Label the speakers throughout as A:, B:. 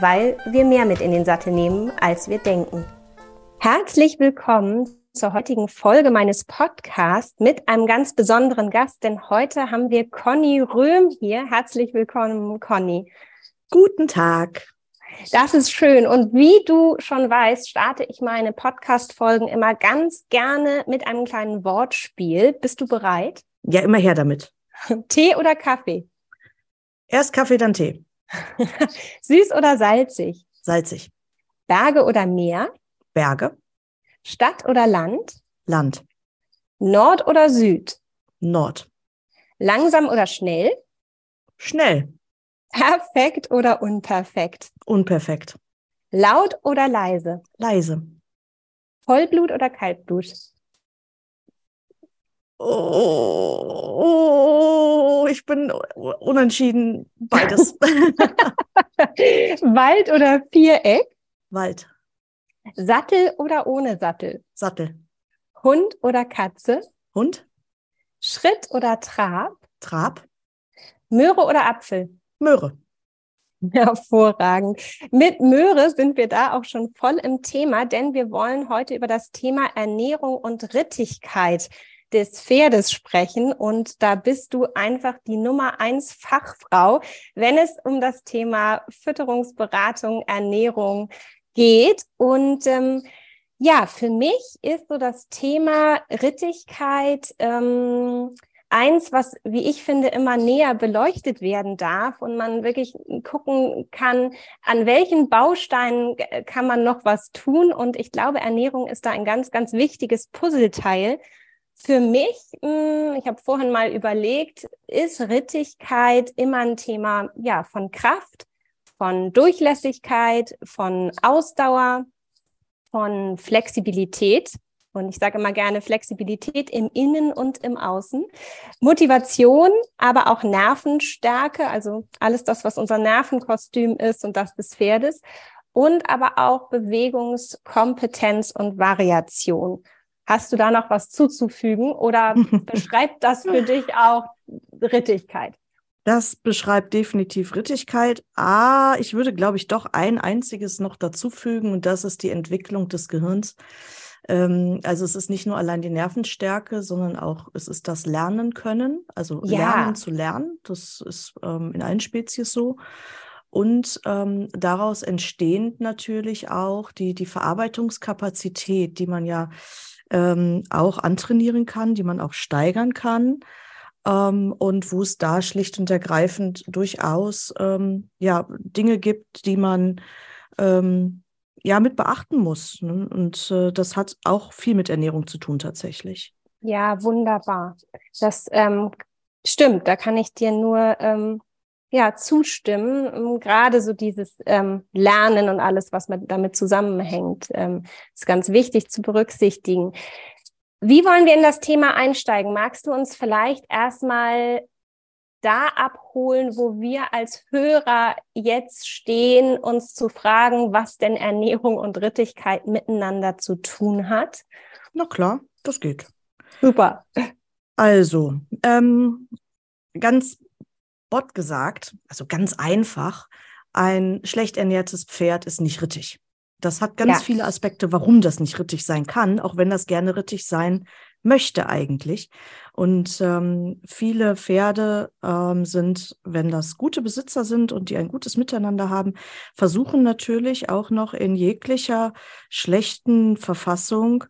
A: weil wir mehr mit in den Sattel nehmen, als wir denken. Herzlich willkommen zur heutigen Folge meines Podcasts mit einem ganz besonderen Gast, denn heute haben wir Conny Röhm hier. Herzlich willkommen, Conny.
B: Guten Tag.
A: Das ist schön. Und wie du schon weißt, starte ich meine Podcast-Folgen immer ganz gerne mit einem kleinen Wortspiel. Bist du bereit?
B: Ja, immer her damit.
A: Tee oder Kaffee?
B: Erst Kaffee, dann Tee.
A: Süß oder salzig?
B: Salzig.
A: Berge oder Meer?
B: Berge.
A: Stadt oder Land?
B: Land.
A: Nord oder Süd?
B: Nord.
A: Langsam oder schnell?
B: Schnell.
A: Perfekt oder unperfekt?
B: Unperfekt.
A: Laut oder leise?
B: Leise.
A: Vollblut oder Kaltblut?
B: Oh, ich bin unentschieden beides.
A: Wald oder Viereck?
B: Wald.
A: Sattel oder ohne Sattel?
B: Sattel.
A: Hund oder Katze?
B: Hund.
A: Schritt oder Trab?
B: Trab.
A: Möhre oder Apfel?
B: Möhre.
A: Hervorragend. Mit Möhre sind wir da auch schon voll im Thema, denn wir wollen heute über das Thema Ernährung und Rittigkeit des Pferdes sprechen. Und da bist du einfach die Nummer eins Fachfrau, wenn es um das Thema Fütterungsberatung, Ernährung geht. Und ähm, ja, für mich ist so das Thema Rittigkeit ähm, eins, was, wie ich finde, immer näher beleuchtet werden darf und man wirklich gucken kann, an welchen Bausteinen kann man noch was tun. Und ich glaube, Ernährung ist da ein ganz, ganz wichtiges Puzzleteil für mich, hm, ich habe vorhin mal überlegt, ist Rittigkeit immer ein Thema ja, von Kraft, von Durchlässigkeit, von Ausdauer, von Flexibilität. Und ich sage immer gerne Flexibilität im Innen und im Außen. Motivation, aber auch Nervenstärke, also alles das, was unser Nervenkostüm ist und das des Pferdes. Und aber auch Bewegungskompetenz und Variation. Hast du da noch was zuzufügen oder beschreibt das für dich auch Rittigkeit?
B: Das beschreibt definitiv Rittigkeit. Ah, ich würde, glaube ich, doch ein einziges noch dazufügen und das ist die Entwicklung des Gehirns. Ähm, also es ist nicht nur allein die Nervenstärke, sondern auch es ist das Lernen können, also ja. Lernen zu lernen. Das ist ähm, in allen Spezies so. Und ähm, daraus entstehend natürlich auch die, die Verarbeitungskapazität, die man ja ähm, auch antrainieren kann, die man auch steigern kann. Ähm, und wo es da schlicht und ergreifend durchaus ähm, ja, Dinge gibt, die man ähm, ja mit beachten muss. Ne? Und äh, das hat auch viel mit Ernährung zu tun tatsächlich.
A: Ja, wunderbar. Das ähm, stimmt, da kann ich dir nur ähm, ja, zustimmen. Ähm, gerade so dieses ähm, Lernen und alles, was mit, damit zusammenhängt, ähm, ist ganz wichtig zu berücksichtigen. Wie wollen wir in das Thema einsteigen? Magst du uns vielleicht erstmal da abholen, wo wir als Hörer jetzt stehen, uns zu fragen, was denn Ernährung und Rittigkeit miteinander zu tun hat?
B: Na klar, das geht.
A: Super.
B: Also, ähm, ganz Bot gesagt, also ganz einfach, ein schlecht ernährtes Pferd ist nicht rittig. Das hat ganz ja. viele Aspekte, warum das nicht rittig sein kann, auch wenn das gerne rittig sein möchte eigentlich. Und ähm, viele Pferde ähm, sind, wenn das gute Besitzer sind und die ein gutes Miteinander haben, versuchen natürlich auch noch in jeglicher schlechten Verfassung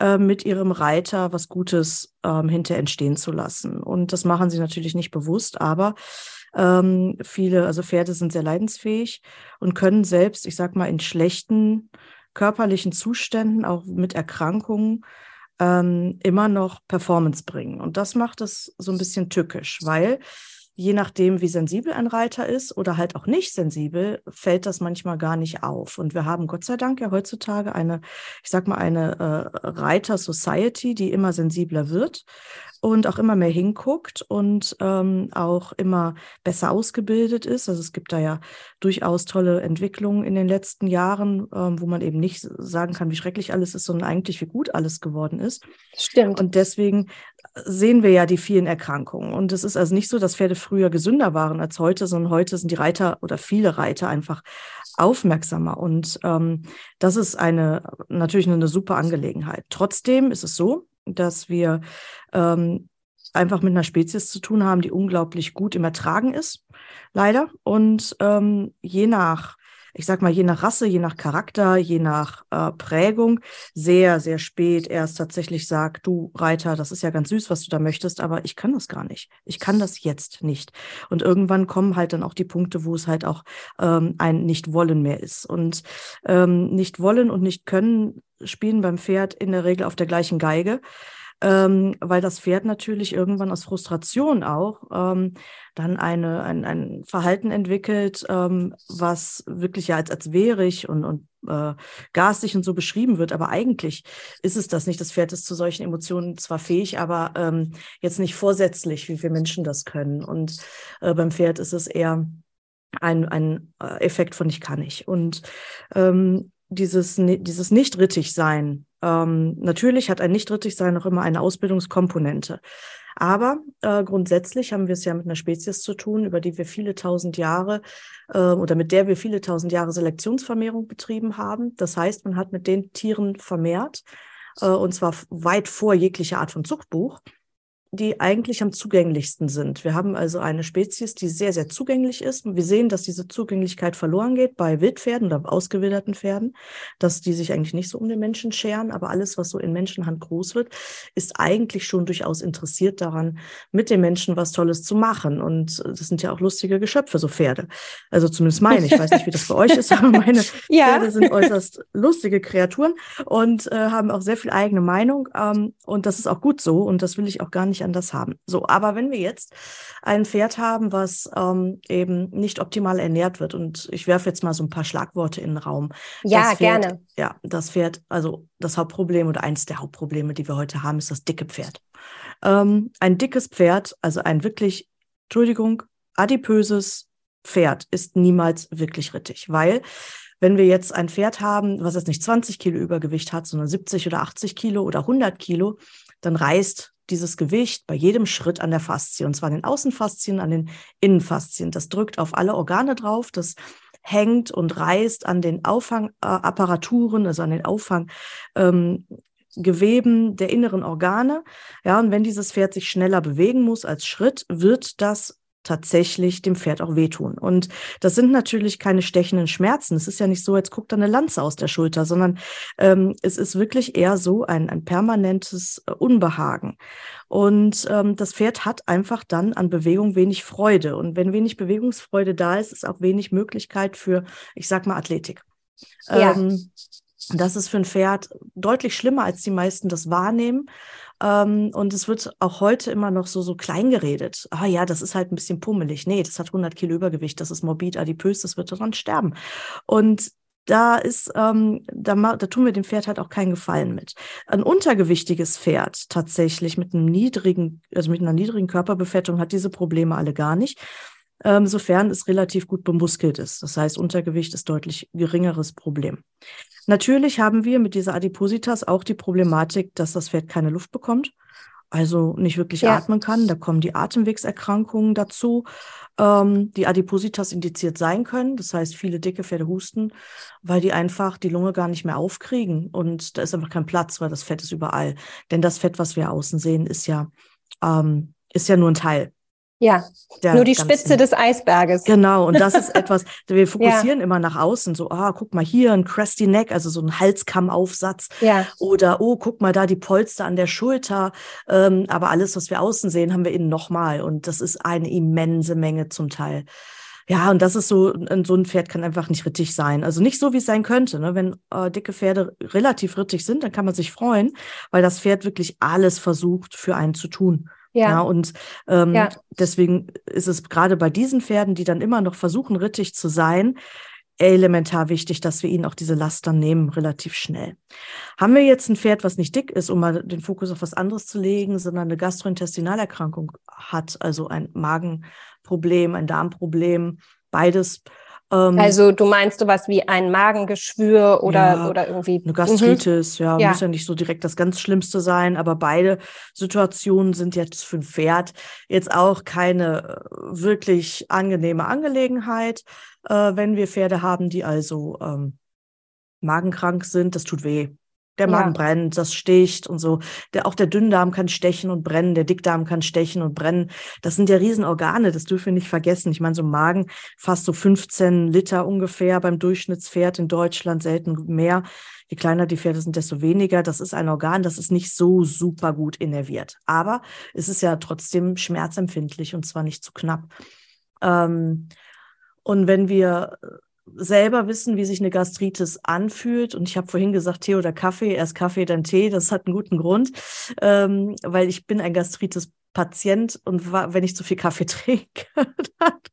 B: äh, mit ihrem Reiter was Gutes ähm, hinter entstehen zu lassen. Und das machen sie natürlich nicht bewusst, aber ähm, viele, also Pferde sind sehr leidensfähig und können selbst, ich sag mal, in schlechten körperlichen Zuständen, auch mit Erkrankungen, ähm, immer noch Performance bringen. Und das macht es so ein bisschen tückisch, weil je nachdem, wie sensibel ein Reiter ist oder halt auch nicht sensibel, fällt das manchmal gar nicht auf. Und wir haben Gott sei Dank ja heutzutage eine, ich sag mal, eine äh, Reiter-Society, die immer sensibler wird und auch immer mehr hinguckt und ähm, auch immer besser ausgebildet ist. Also es gibt da ja durchaus tolle Entwicklungen in den letzten Jahren, ähm, wo man eben nicht sagen kann, wie schrecklich alles ist, sondern eigentlich wie gut alles geworden ist.
A: Stimmt.
B: Und deswegen sehen wir ja die vielen Erkrankungen. Und es ist also nicht so, dass Pferde früher gesünder waren als heute, sondern heute sind die Reiter oder viele Reiter einfach aufmerksamer. Und ähm, das ist eine natürlich eine super Angelegenheit. Trotzdem ist es so, dass wir ähm, einfach mit einer Spezies zu tun haben, die unglaublich gut im Ertragen ist, leider. Und ähm, je nach, ich sag mal, je nach Rasse, je nach Charakter, je nach äh, Prägung, sehr, sehr spät erst tatsächlich sagt, du Reiter, das ist ja ganz süß, was du da möchtest, aber ich kann das gar nicht. Ich kann das jetzt nicht. Und irgendwann kommen halt dann auch die Punkte, wo es halt auch ähm, ein Nicht-Wollen mehr ist. Und ähm, nicht wollen und nicht können spielen beim Pferd in der Regel auf der gleichen Geige, ähm, weil das Pferd natürlich irgendwann aus Frustration auch ähm, dann eine, ein, ein Verhalten entwickelt, ähm, was wirklich ja als, als wehrig und, und äh, garstig und so beschrieben wird. Aber eigentlich ist es das nicht. Das Pferd ist zu solchen Emotionen zwar fähig, aber ähm, jetzt nicht vorsätzlich, wie wir Menschen das können. Und äh, beim Pferd ist es eher ein, ein äh, Effekt von ich kann nicht. Und ähm, dieses, dieses Nicht-Rittig-Sein. Ähm, natürlich hat ein Nicht-Rittig-Sein auch immer eine Ausbildungskomponente. Aber äh, grundsätzlich haben wir es ja mit einer Spezies zu tun, über die wir viele tausend Jahre äh, oder mit der wir viele tausend Jahre Selektionsvermehrung betrieben haben. Das heißt, man hat mit den Tieren vermehrt, äh, und zwar weit vor jeglicher Art von Zuchtbuch die eigentlich am zugänglichsten sind. Wir haben also eine Spezies, die sehr, sehr zugänglich ist. Wir sehen, dass diese Zugänglichkeit verloren geht bei Wildpferden oder ausgewilderten Pferden, dass die sich eigentlich nicht so um den Menschen scheren, aber alles, was so in Menschenhand groß wird, ist eigentlich schon durchaus interessiert daran, mit den Menschen was Tolles zu machen. Und das sind ja auch lustige Geschöpfe, so Pferde. Also zumindest meine. Ich weiß nicht, wie das bei euch ist, aber meine ja. Pferde sind äußerst lustige Kreaturen und äh, haben auch sehr viel eigene Meinung. Ähm, und das ist auch gut so. Und das will ich auch gar nicht anders haben. So, aber wenn wir jetzt ein Pferd haben, was ähm, eben nicht optimal ernährt wird, und ich werfe jetzt mal so ein paar Schlagworte in den Raum.
A: Ja, Pferd, gerne.
B: Ja, das Pferd, also das Hauptproblem oder eins der Hauptprobleme, die wir heute haben, ist das dicke Pferd. Ähm, ein dickes Pferd, also ein wirklich, Entschuldigung, adipöses Pferd ist niemals wirklich rittig, weil wenn wir jetzt ein Pferd haben, was jetzt nicht 20 Kilo Übergewicht hat, sondern 70 oder 80 Kilo oder 100 Kilo, dann reißt dieses Gewicht bei jedem Schritt an der Faszie, und zwar an den Außenfaszien, an den Innenfaszien. Das drückt auf alle Organe drauf, das hängt und reißt an den Auffangapparaturen, also an den Auffanggeweben ähm, der inneren Organe. Ja, und wenn dieses Pferd sich schneller bewegen muss als Schritt, wird das tatsächlich dem Pferd auch wehtun. Und das sind natürlich keine stechenden Schmerzen. Es ist ja nicht so, als guckt da eine Lanze aus der Schulter, sondern ähm, es ist wirklich eher so ein, ein permanentes äh, Unbehagen. Und ähm, das Pferd hat einfach dann an Bewegung wenig Freude. Und wenn wenig Bewegungsfreude da ist, ist auch wenig Möglichkeit für, ich sag mal, Athletik. Ja. Ähm, das ist für ein Pferd deutlich schlimmer, als die meisten das wahrnehmen. Ähm, und es wird auch heute immer noch so, so klein geredet. Ah ja, das ist halt ein bisschen pummelig. Nee, das hat 100 Kilo Übergewicht, das ist morbid, adipös, das wird daran sterben. Und da ist, ähm, da, da tun wir dem Pferd halt auch keinen Gefallen mit. Ein untergewichtiges Pferd tatsächlich mit einem niedrigen, also mit einer niedrigen Körperbefettung hat diese Probleme alle gar nicht ähm, sofern es relativ gut bemuskelt ist. Das heißt, Untergewicht ist deutlich geringeres Problem. Natürlich haben wir mit dieser Adipositas auch die Problematik, dass das Pferd keine Luft bekommt, also nicht wirklich ja. atmen kann. Da kommen die Atemwegserkrankungen dazu, ähm, die Adipositas indiziert sein können. Das heißt, viele dicke Pferde husten, weil die einfach die Lunge gar nicht mehr aufkriegen. Und da ist einfach kein Platz, weil das Fett ist überall. Denn das Fett, was wir außen sehen, ist ja, ähm, ist ja nur ein Teil.
A: Ja, nur die Spitze des Eisberges.
B: Genau, und das ist etwas, wir fokussieren ja. immer nach außen, so, ah, guck mal hier, ein crusty neck, also so ein Halskammaufsatz. Ja. Oder, oh, guck mal da, die Polster an der Schulter. Ähm, aber alles, was wir außen sehen, haben wir innen nochmal. Und das ist eine immense Menge zum Teil. Ja, und das ist so, so ein Pferd kann einfach nicht rittig sein. Also nicht so, wie es sein könnte. Ne? Wenn äh, dicke Pferde relativ rittig sind, dann kann man sich freuen, weil das Pferd wirklich alles versucht, für einen zu tun Ja. ja und ähm, ja. deswegen ist es gerade bei diesen Pferden, die dann immer noch versuchen, rittig zu sein, elementar wichtig, dass wir ihnen auch diese Last dann nehmen, relativ schnell. Haben wir jetzt ein Pferd, was nicht dick ist, um mal den Fokus auf was anderes zu legen, sondern eine Gastrointestinalerkrankung hat, also ein Magenproblem, ein Darmproblem, beides.
A: Ähm, also du meinst sowas wie ein Magengeschwür oder, ja, oder irgendwie
B: eine Gastritis, mhm. ja, ja, muss ja nicht so direkt das ganz Schlimmste sein, aber beide Situationen sind jetzt für ein Pferd jetzt auch keine äh, wirklich angenehme Angelegenheit äh, wenn wir Pferde haben, die also ähm, magenkrank sind, das tut weh. Der Magen ja. brennt, das sticht und so. Der, auch der Dünndarm kann stechen und brennen, der Dickdarm kann stechen und brennen. Das sind ja Riesenorgane, das dürfen wir nicht vergessen. Ich meine, so ein Magen fast so 15 Liter ungefähr beim Durchschnittspferd in Deutschland, selten mehr. Je kleiner die Pferde sind, desto weniger. Das ist ein Organ, das ist nicht so super gut innerviert. Aber es ist ja trotzdem schmerzempfindlich und zwar nicht zu knapp. Ähm, und wenn wir selber wissen, wie sich eine Gastritis anfühlt, und ich habe vorhin gesagt, Tee oder Kaffee, erst Kaffee, dann Tee, das hat einen guten Grund, ähm, weil ich bin ein Gastritis Patient und wenn ich zu viel Kaffee trinke,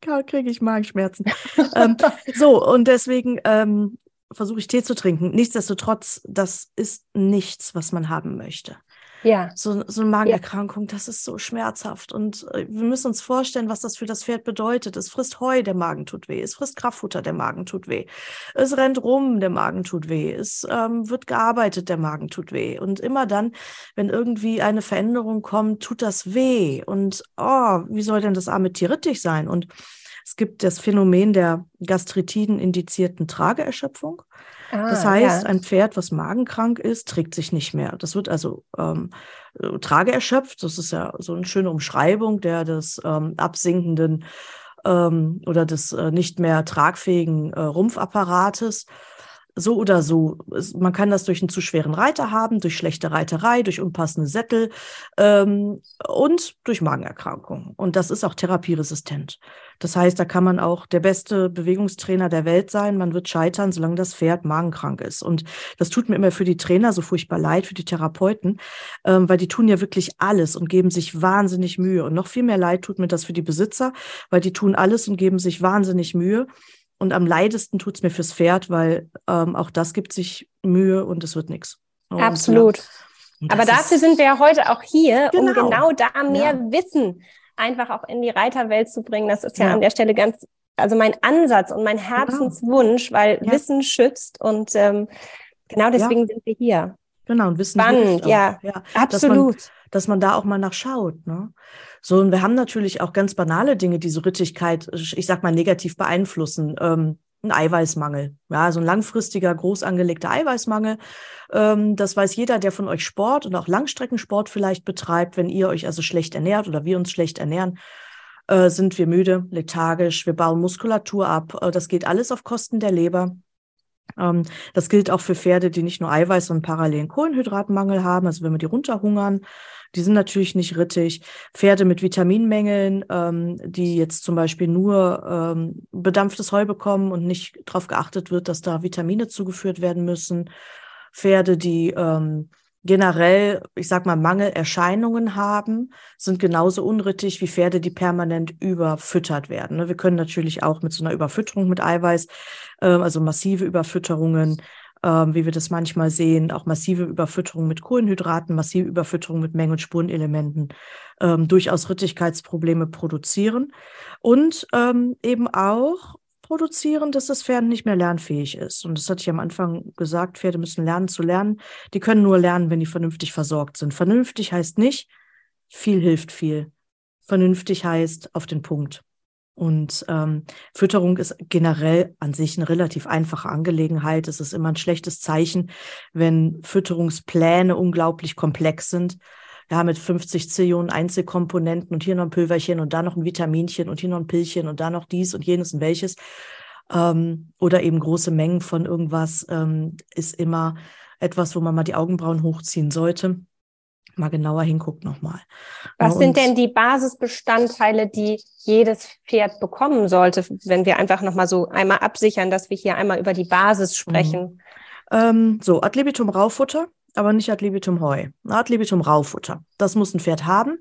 B: dann kriege ich Magenschmerzen. ähm, so, und deswegen ähm, versuche ich Tee zu trinken. Nichtsdestotrotz, das ist nichts, was man haben möchte. Ja. So, so eine Magenerkrankung, das ist so schmerzhaft. Und äh, wir müssen uns vorstellen, was das für das Pferd bedeutet. Es frisst Heu, der Magen tut weh. Es frisst Kraftfutter, der Magen tut weh. Es rennt rum, der Magen tut weh. Es ähm, wird gearbeitet, der Magen tut weh. Und immer dann, wenn irgendwie eine Veränderung kommt, tut das weh. Und oh, wie soll denn das arme Tier rittig sein? Und es gibt das Phänomen der Gastritiden-indizierten Trageerschöpfung. Ah, das heißt, ja. ein Pferd, was magenkrank ist, trägt sich nicht mehr. Das wird also ähm, trageerschöpft. Das ist ja so eine schöne Umschreibung der des ähm, absinkenden ähm, oder des äh, nicht mehr tragfähigen äh, Rumpfapparates so oder so. Man kann das durch einen zu schweren Reiter haben, durch schlechte Reiterei, durch unpassende Sättel ähm, und durch Magenerkrankungen. Und das ist auch therapieresistent. Das heißt, da kann man auch der beste Bewegungstrainer der Welt sein. Man wird scheitern, solange das Pferd magenkrank ist. Und das tut mir immer für die Trainer so furchtbar leid, für die Therapeuten, ähm, weil die tun ja wirklich alles und geben sich wahnsinnig Mühe. Und noch viel mehr leid tut mir das für die Besitzer, weil die tun alles und geben sich wahnsinnig Mühe. Und am leidesten tut es mir fürs Pferd, weil ähm, auch das gibt sich Mühe und es wird nichts.
A: Absolut. Ja. Aber dafür sind wir ja heute auch hier, genau. um genau da mehr ja. Wissen einfach auch in die Reiterwelt zu bringen. Das ist ja, ja, an der Stelle ganz, also mein Ansatz und mein genau. Herzenswunsch, genau. weil Wissen schützt und ähm, genau deswegen sind wir hier.
B: Genau, und Wissen
A: Spannend, ja, ja, absolut.
B: Dass man, dass man da auch mal nachschaut. Ne? So, und wir haben natürlich auch ganz banale Dinge, die so Rittigkeit, ich sag mal, negativ beeinflussen. Ähm, ein Eiweißmangel. Ja, so ein langfristiger, groß angelegter Eiweißmangel. Ähm, das weiß jeder, der von euch Sport und auch Langstreckensport vielleicht betreibt. Wenn ihr euch also schlecht ernährt oder wir uns schlecht ernähren, äh, sind wir müde, lethargisch, wir bauen Muskulatur ab. Äh, das geht alles auf Kosten der Leber. Ähm, das gilt auch für Pferde, die nicht nur Eiweiß, sondern parallelen Kohlenhydratmangel haben. Also wenn wir die runterhungern, die sind natürlich nicht rittig. Pferde mit Vitaminmängeln, ähm, die jetzt zum Beispiel nur ähm, bedampftes Heu bekommen und nicht darauf geachtet wird, dass da Vitamine zugeführt werden müssen. Pferde, die ähm, generell, ich sag mal, Mangelerscheinungen haben, sind genauso unrittig wie Pferde, die permanent überfüttert werden. Ne? Wir können natürlich auch mit so einer Überfütterung mit Eiweiß, äh, also massive Überfütterungen, ähm, wie wir das manchmal sehen, auch massive Überfütterung mit Kohlenhydraten, massive Überfütterung mit Mengen- und Spurenelementen, ähm, durchaus Rittigkeitsprobleme produzieren und ähm, eben auch produzieren, dass das Pferd nicht mehr lernfähig ist. Und das hatte ich am Anfang gesagt, Pferde müssen lernen zu lernen. Die können nur lernen, wenn die vernünftig versorgt sind. Vernünftig heißt nicht, viel hilft viel. Vernünftig heißt auf den Punkt. Und ähm, Fütterung ist generell an sich eine relativ einfache Angelegenheit. Es ist immer ein schlechtes Zeichen, wenn Fütterungspläne unglaublich komplex sind. Ja, mit 50 Zillionen Einzelkomponenten und hier noch ein Pülverchen und da noch ein Vitaminchen und hier noch ein Pillchen und da noch dies und jenes und welches. Ähm, oder eben große Mengen von irgendwas ähm, ist immer etwas, wo man mal die Augenbrauen hochziehen sollte mal genauer hinguckt nochmal.
A: Was sind denn die Basisbestandteile, die jedes Pferd bekommen sollte, wenn wir einfach nochmal so einmal absichern, dass wir hier einmal über die Basis sprechen?
B: Mhm. Ähm, so, Adlibitum Raufutter, aber nicht Adlibitum Heu. Adlibitum Raufutter. Das muss ein Pferd haben.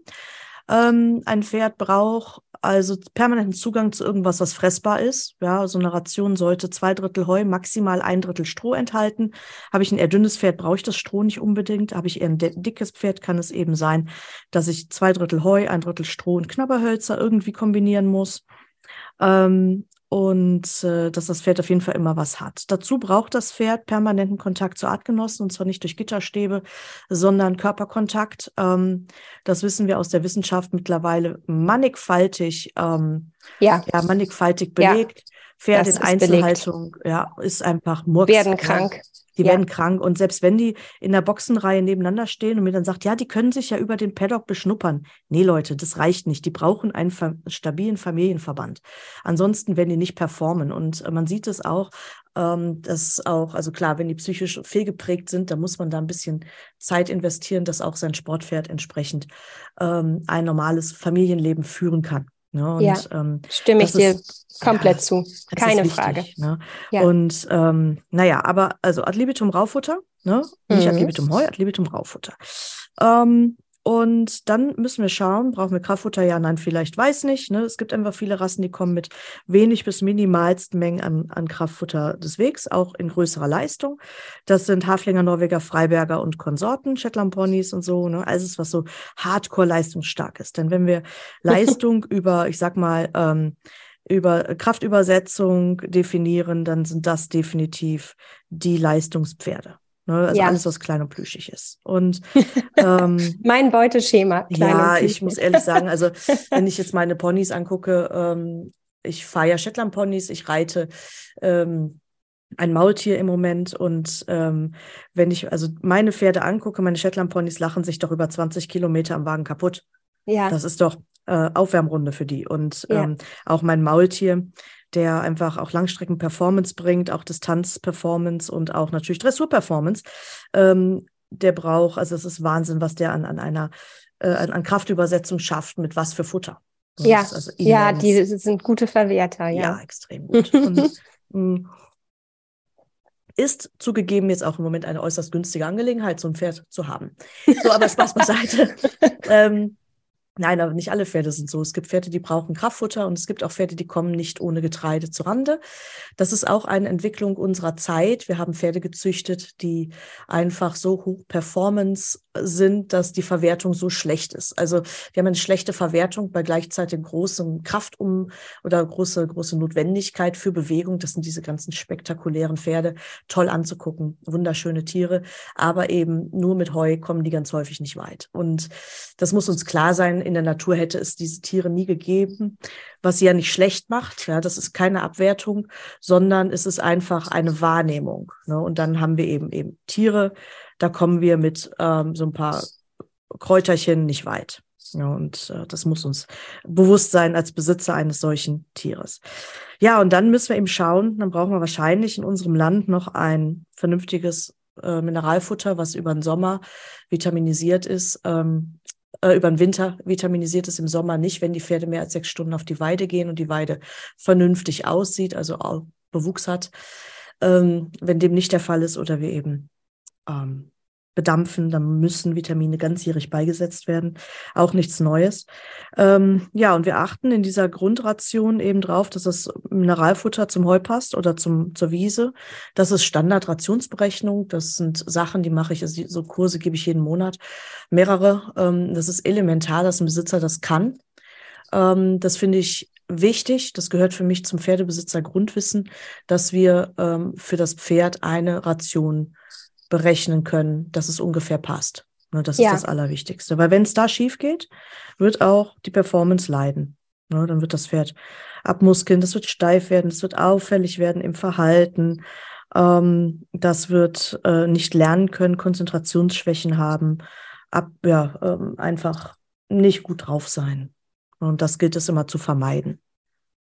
B: Ähm, ein Pferd braucht also permanenten Zugang zu irgendwas, was fressbar ist. Ja, so eine Ration sollte zwei Drittel Heu, maximal ein Drittel Stroh enthalten. Habe ich ein eher dünnes Pferd, brauche ich das Stroh nicht unbedingt. Habe ich eher ein dickes Pferd, kann es eben sein, dass ich zwei Drittel Heu, ein Drittel Stroh und Knabberhölzer irgendwie kombinieren muss. Ähm, und äh, dass das Pferd auf jeden Fall immer was hat. Dazu braucht das Pferd permanenten Kontakt zu Artgenossen und zwar nicht durch Gitterstäbe, sondern Körperkontakt. Ähm, das wissen wir aus der Wissenschaft mittlerweile mannigfaltig, ähm, ja. ja, mannigfaltig belegt. Ja. Pferd in Einzelhaltung, belegt. ja, ist einfach
A: Murks. Werden krank.
B: Die ja. werden krank. Und selbst wenn die in der Boxenreihe nebeneinander stehen und mir dann sagt, ja, die können sich ja über den Paddock beschnuppern. Nee, Leute, das reicht nicht. Die brauchen einen stabilen Familienverband. Ansonsten werden die nicht performen. Und äh, man sieht es auch, ähm, dass auch, also klar, wenn die psychisch fehlgeprägt sind, dann muss man da ein bisschen Zeit investieren, dass auch sein Sportpferd entsprechend ähm, ein normales Familienleben führen kann.
A: Ne? Und, ja, ähm, stimme ich dir ist, komplett ja, zu. Keine wichtig, Frage.
B: Ne? Ja. Und ähm, naja, aber also Ad libitum Raufutter, ne? nicht mhm. Ad libitum Heu, Ad libitum Raufutter. Ähm, und dann müssen wir schauen, brauchen wir Kraftfutter? Ja, nein, vielleicht weiß nicht. Ne? Es gibt einfach viele Rassen, die kommen mit wenig bis minimalsten Mengen an, an Kraftfutter des Wegs, auch in größerer Leistung. Das sind Haflinger, Norweger, Freiberger und Konsorten, Shetland Ponys und so. Ne? Alles, was so hardcore leistungsstark ist. Denn wenn wir Leistung über, ich sag mal, ähm, über Kraftübersetzung definieren, dann sind das definitiv die Leistungspferde. Ne? Also ja. alles, was klein und plüschig ist. Und
A: ähm, mein Beuteschema.
B: ja, ich muss ehrlich sagen, also wenn ich jetzt meine Ponys angucke, ähm, ich fahre ja Shetland-Ponys, ich reite ähm, ein Maultier im Moment und ähm, wenn ich also meine Pferde angucke, meine Shetland-Ponys lachen sich doch über 20 Kilometer am Wagen kaputt. Ja. Das ist doch äh, Aufwärmrunde für die. Und ja. ähm, auch mein Maultier, der einfach auch Langstrecken-Performance bringt, auch Distanz-Performance und auch natürlich Dressur-Performance. Ähm, der braucht, also es ist Wahnsinn, was der an, an einer äh, an, Kraftübersetzung schafft, mit was für Futter.
A: Das ja, also ja, die sind gute Verwerter, ja.
B: Ja, extrem gut. und, mm, ist zugegeben jetzt auch im Moment eine äußerst günstige Angelegenheit, so ein Pferd zu haben. So, aber Spaß beiseite. ähm, Nein, aber nicht alle Pferde sind so. Es gibt Pferde, die brauchen Kraftfutter und es gibt auch Pferde, die kommen nicht ohne Getreide zu Rande. Das ist auch eine Entwicklung unserer Zeit. Wir haben Pferde gezüchtet, die einfach so hoch Performance sind, dass die Verwertung so schlecht ist. Also wir haben eine schlechte Verwertung bei gleichzeitig großem Kraftum oder große, große Notwendigkeit für Bewegung. Das sind diese ganzen spektakulären Pferde, toll anzugucken, wunderschöne Tiere, aber eben nur mit Heu kommen die ganz häufig nicht weit. Und das muss uns klar sein, in der Natur hätte es diese Tiere nie gegeben, was sie ja nicht schlecht macht. Ja, das ist keine Abwertung, sondern es ist einfach eine Wahrnehmung. Ne? Und dann haben wir eben eben Tiere, da kommen wir mit ähm, so ein paar Kräuterchen nicht weit. Ja, und äh, das muss uns bewusst sein als Besitzer eines solchen Tieres. Ja, und dann müssen wir eben schauen, dann brauchen wir wahrscheinlich in unserem Land noch ein vernünftiges äh, Mineralfutter, was über den Sommer vitaminisiert ist, ähm, äh, über den Winter vitaminisiert ist, im Sommer nicht, wenn die Pferde mehr als sechs Stunden auf die Weide gehen und die Weide vernünftig aussieht, also auch Bewuchs hat. Ähm, wenn dem nicht der Fall ist oder wir eben ähm, bedampfen, dann müssen Vitamine ganzjährig beigesetzt werden. Auch nichts Neues. Ähm, ja, und wir achten in dieser Grundration eben drauf, dass das Mineralfutter zum Heu passt oder zum, zur Wiese. Das ist Standardrationsberechnung. Das sind Sachen, die mache ich, also so Kurse gebe ich jeden Monat, mehrere. Ähm, das ist elementar, dass ein Besitzer das kann. Ähm, das finde ich wichtig. Das gehört für mich zum Pferdebesitzer Grundwissen, dass wir ähm, für das Pferd eine Ration berechnen können, dass es ungefähr passt. Ne, das ja. ist das Allerwichtigste. Weil wenn es da schief geht, wird auch die Performance leiden. Ne, dann wird das Pferd abmuskeln, das wird steif werden, das wird auffällig werden im Verhalten. Ähm, das wird äh, nicht lernen können, Konzentrationsschwächen haben, ab, ja, ähm, einfach nicht gut drauf sein. Und das gilt es immer zu vermeiden.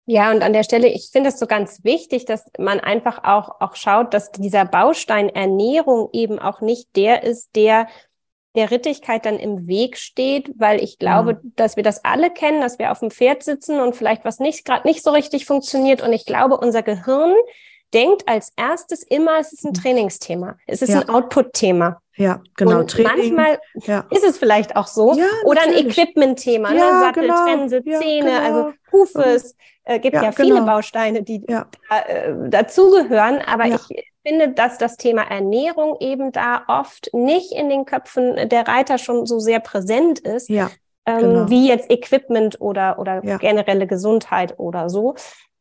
A: Ja, und an der Stelle, ich finde es so ganz wichtig, dass man einfach auch, auch schaut, dass dieser Baustein Ernährung eben auch nicht der ist, der der Rittigkeit dann im Weg steht, weil ich glaube, mhm. dass wir das alle kennen, dass wir auf dem Pferd sitzen und vielleicht was nicht gerade nicht so richtig funktioniert. Und ich glaube, unser Gehirn denkt als erstes immer, es ist ein mhm. Trainingsthema, es ist ja. ein Output-Thema.
B: Ja, genau.
A: Und Training, manchmal ja. ist es vielleicht auch so. Ja, Oder ein Equipment-Thema, ne? Sattel, genau. Trense, Zähne, genau. also Hufe. Es äh, gibt ja, viele genau. Bausteine, die da, äh, dazugehören. Aber ich finde, dass das Thema Ernährung eben da oft nicht in den Köpfen der Reiter schon so sehr präsent ist. Ja. Ähm, genau. wie jetzt Equipment oder, oder generelle Gesundheit oder so.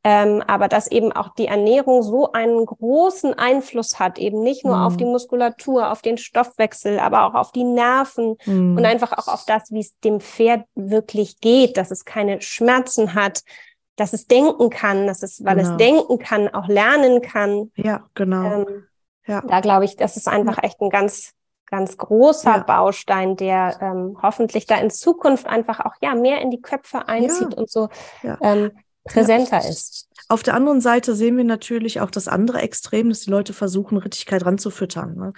A: Ähm, aber dass eben auch die Ernährung so einen großen Einfluss hat, eben nicht nur mm. auf die mhm. Muskulatur, auf den Stoffwechsel, aber auch auf die Nerven mm. und einfach auch auf das, wie es dem Pferd wirklich geht, dass es keine Schmerzen hat, dass es denken kann, dass es, weil genau. es denken kann, auch lernen kann.
B: Ja, genau. Ähm,
A: ja. Da glaube ich, das ist einfach echt ein ganz, ganz großer ja. Baustein, der ähm, hoffentlich da in Zukunft einfach auch ja mehr in die Köpfe einzieht ja. und so ja. ähm, präsenter ja. ist.
B: Auf der anderen Seite sehen wir natürlich auch das andere Extrem, dass die Leute versuchen, Rittigkeit ranzufüttern. Ne?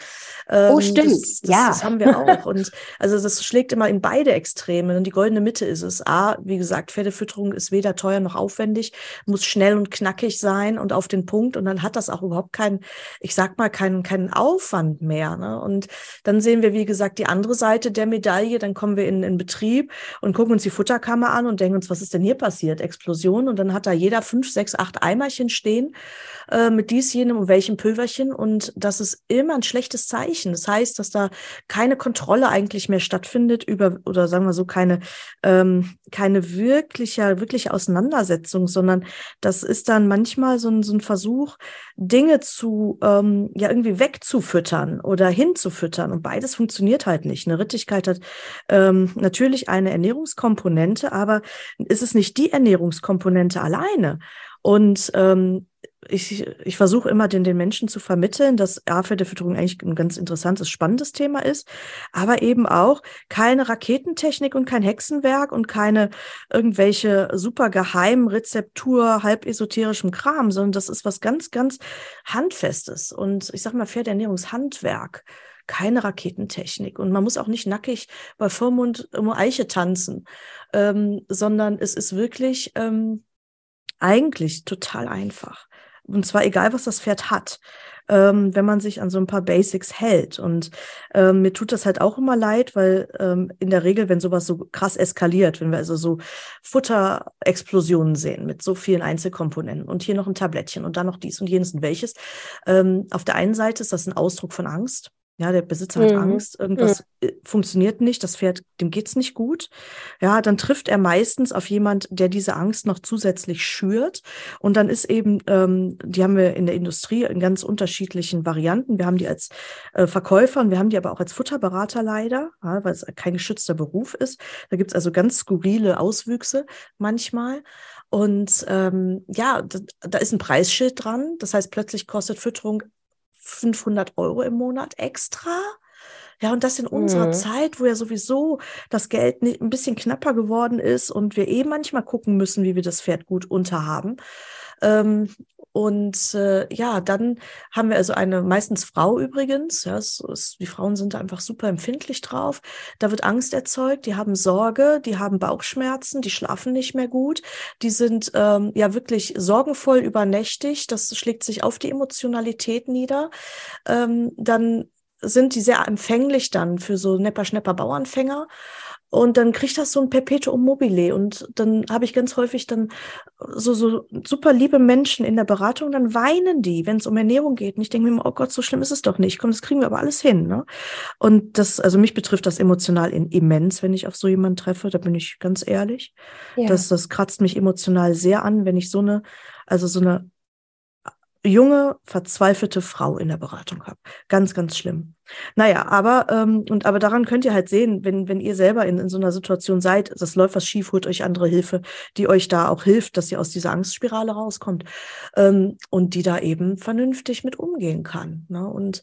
A: Ähm, oh, stimmt. Das,
B: das,
A: ja.
B: Das haben wir auch. Und also das schlägt immer in beide Extreme. Und die goldene Mitte ist es. A, wie gesagt, Pferdefütterung ist weder teuer noch aufwendig, muss schnell und knackig sein und auf den Punkt. Und dann hat das auch überhaupt keinen, ich sag mal, keinen, keinen Aufwand mehr. Ne? Und dann sehen wir, wie gesagt, die andere Seite der Medaille. Dann kommen wir in, in Betrieb und gucken uns die Futterkammer an und denken uns, was ist denn hier passiert? Explosion. Und dann hat da jeder fünf, sechs, acht Eimerchen stehen äh, mit dies, jenem und welchem Pülverchen. Und das ist immer ein schlechtes Zeichen. Das heißt, dass da keine Kontrolle eigentlich mehr stattfindet über, oder sagen wir so, keine, ähm, keine wirkliche, wirkliche Auseinandersetzung, sondern das ist dann manchmal so ein, so ein Versuch, Dinge zu, ähm, ja, irgendwie wegzufüttern oder hinzufüttern. Und beides funktioniert halt nicht. Eine Rittigkeit hat ähm, natürlich eine Ernährungskomponente, aber ist es nicht die Ernährungskomponente alleine? Und ähm, ich, ich versuche immer den, den Menschen zu vermitteln, dass A-Pferdefütterung eigentlich ein ganz interessantes, spannendes Thema ist, aber eben auch keine Raketentechnik und kein Hexenwerk und keine irgendwelche super geheimen Rezeptur, halb esoterischem Kram, sondern das ist was ganz, ganz Handfestes. Und ich sag mal, Pferdeernährungshandwerk keine Raketentechnik. Und man muss auch nicht nackig bei Vormund um Eiche tanzen, ähm, sondern es ist wirklich ähm, eigentlich total einfach. Und zwar egal, was das Pferd hat, ähm, wenn man sich an so ein paar Basics hält. Und ähm, mir tut das halt auch immer leid, weil ähm, in der Regel, wenn sowas so krass eskaliert, wenn wir also so Futterexplosionen sehen mit so vielen Einzelkomponenten und hier noch ein Tablettchen und dann noch dies und jenes und welches, ähm, auf der einen Seite ist das ein Ausdruck von Angst. Ja, der Besitzer hat mhm. Angst, irgendwas mhm. funktioniert nicht, das Pferd, dem geht's nicht gut. Ja, dann trifft er meistens auf jemand, der diese Angst noch zusätzlich schürt. Und dann ist eben, ähm, die haben wir in der Industrie in ganz unterschiedlichen Varianten. Wir haben die als äh, Verkäufer und wir haben die aber auch als Futterberater leider, ja, weil es kein geschützter Beruf ist. Da gibt's also ganz skurrile Auswüchse manchmal. Und ähm, ja, da, da ist ein Preisschild dran. Das heißt, plötzlich kostet Fütterung 500 Euro im Monat extra. Ja, und das in unserer mhm. Zeit, wo ja sowieso das Geld ein bisschen knapper geworden ist und wir eh manchmal gucken müssen, wie wir das Pferd gut unterhaben. Ähm, und äh, ja, dann haben wir also eine, meistens Frau übrigens, ja, so ist, die Frauen sind da einfach super empfindlich drauf. Da wird Angst erzeugt, die haben Sorge, die haben Bauchschmerzen, die schlafen nicht mehr gut, die sind ähm, ja wirklich sorgenvoll übernächtig, das schlägt sich auf die Emotionalität nieder. Ähm, dann sind die sehr empfänglich dann für so Nepper-Schnepper-Bauernfänger. Und dann kriegt das so ein Perpetuum mobile. Und dann habe ich ganz häufig dann so, so super liebe Menschen in der Beratung, dann weinen die, wenn es um Ernährung geht. Und ich denke mir immer, oh Gott, so schlimm ist es doch nicht. Komm, das kriegen wir aber alles hin. Ne? Und das, also mich betrifft das emotional in, immens, wenn ich auf so jemanden treffe. Da bin ich ganz ehrlich. Ja. Das, das kratzt mich emotional sehr an, wenn ich so eine, also so eine junge, verzweifelte Frau in der Beratung habe. Ganz, ganz schlimm. Naja, aber, ähm, und aber daran könnt ihr halt sehen, wenn, wenn ihr selber in, in so einer Situation seid, das läuft was schief, holt euch andere Hilfe, die euch da auch hilft, dass ihr aus dieser Angstspirale rauskommt ähm, und die da eben vernünftig mit umgehen kann. Ne? Und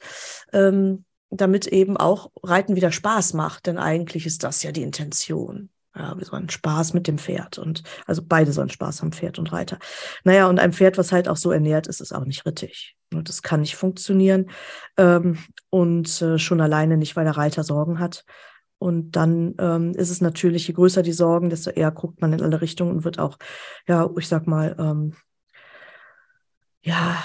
B: ähm, damit eben auch Reiten wieder Spaß macht, denn eigentlich ist das ja die Intention. Ja, wir sollen Spaß mit dem Pferd und also beide sollen Spaß haben, Pferd und Reiter. Naja, und ein Pferd, was halt auch so ernährt ist, ist auch nicht rittig. Und das kann nicht funktionieren. Ähm, und äh, schon alleine nicht, weil der Reiter Sorgen hat. Und dann ähm, ist es natürlich, je größer die Sorgen, desto eher guckt man in alle Richtungen und wird auch, ja, ich sag mal, ähm, ja,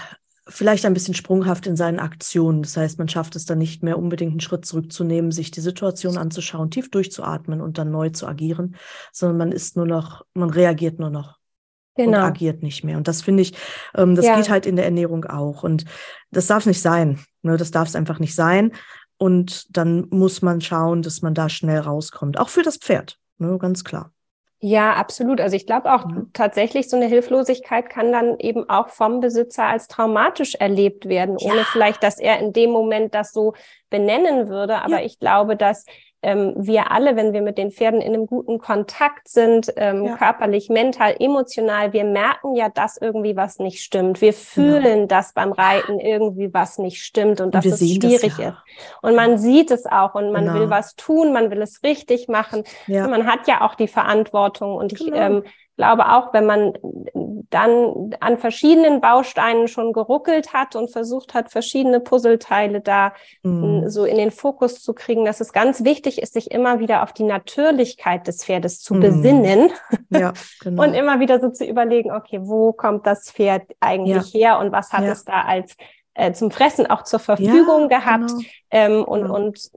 B: vielleicht ein bisschen sprunghaft in seinen Aktionen. Das heißt, man schafft es dann nicht mehr unbedingt einen Schritt zurückzunehmen, sich die Situation anzuschauen, tief durchzuatmen und dann neu zu agieren, sondern man ist nur noch, man reagiert nur noch genau. und agiert nicht mehr. Und das finde ich, ähm, das ja. geht halt in der Ernährung auch. Und das darf nicht sein. Ne? Das darf es einfach nicht sein. Und dann muss man schauen, dass man da schnell rauskommt. Auch für das Pferd, ne? ganz klar.
A: Ja, absolut. Also ich glaube auch ja. tatsächlich, so eine Hilflosigkeit kann dann eben auch vom Besitzer als traumatisch erlebt werden, ja. ohne vielleicht, dass er in dem Moment das so benennen würde. Aber ja. ich glaube, dass ähm, wir alle, wenn wir mit den Pferden in einem guten Kontakt sind, ähm, ja. körperlich, mental, emotional, wir merken ja, dass irgendwie was nicht stimmt. Wir genau. fühlen, genau. dass beim Reiten irgendwie was nicht stimmt und, und dass es schwierig das, ja. ist. Und man sieht es auch und man genau. will was tun, man will es richtig machen. Ja. Man hat ja auch die Verantwortung und genau. ich ähm, glaube auch, wenn man dann an verschiedenen Bausteinen schon geruckelt hat und versucht hat, verschiedene Puzzleteile da mm. so in den Fokus zu kriegen, dass es ganz wichtig ist, sich immer wieder auf die Natürlichkeit des Pferdes zu mm. besinnen ja, genau. und immer wieder so zu überlegen, okay, wo kommt das Pferd eigentlich ja. her und was hat ja. es da als äh, zum Fressen auch zur Verfügung ja, gehabt genau. ähm, und, genau. und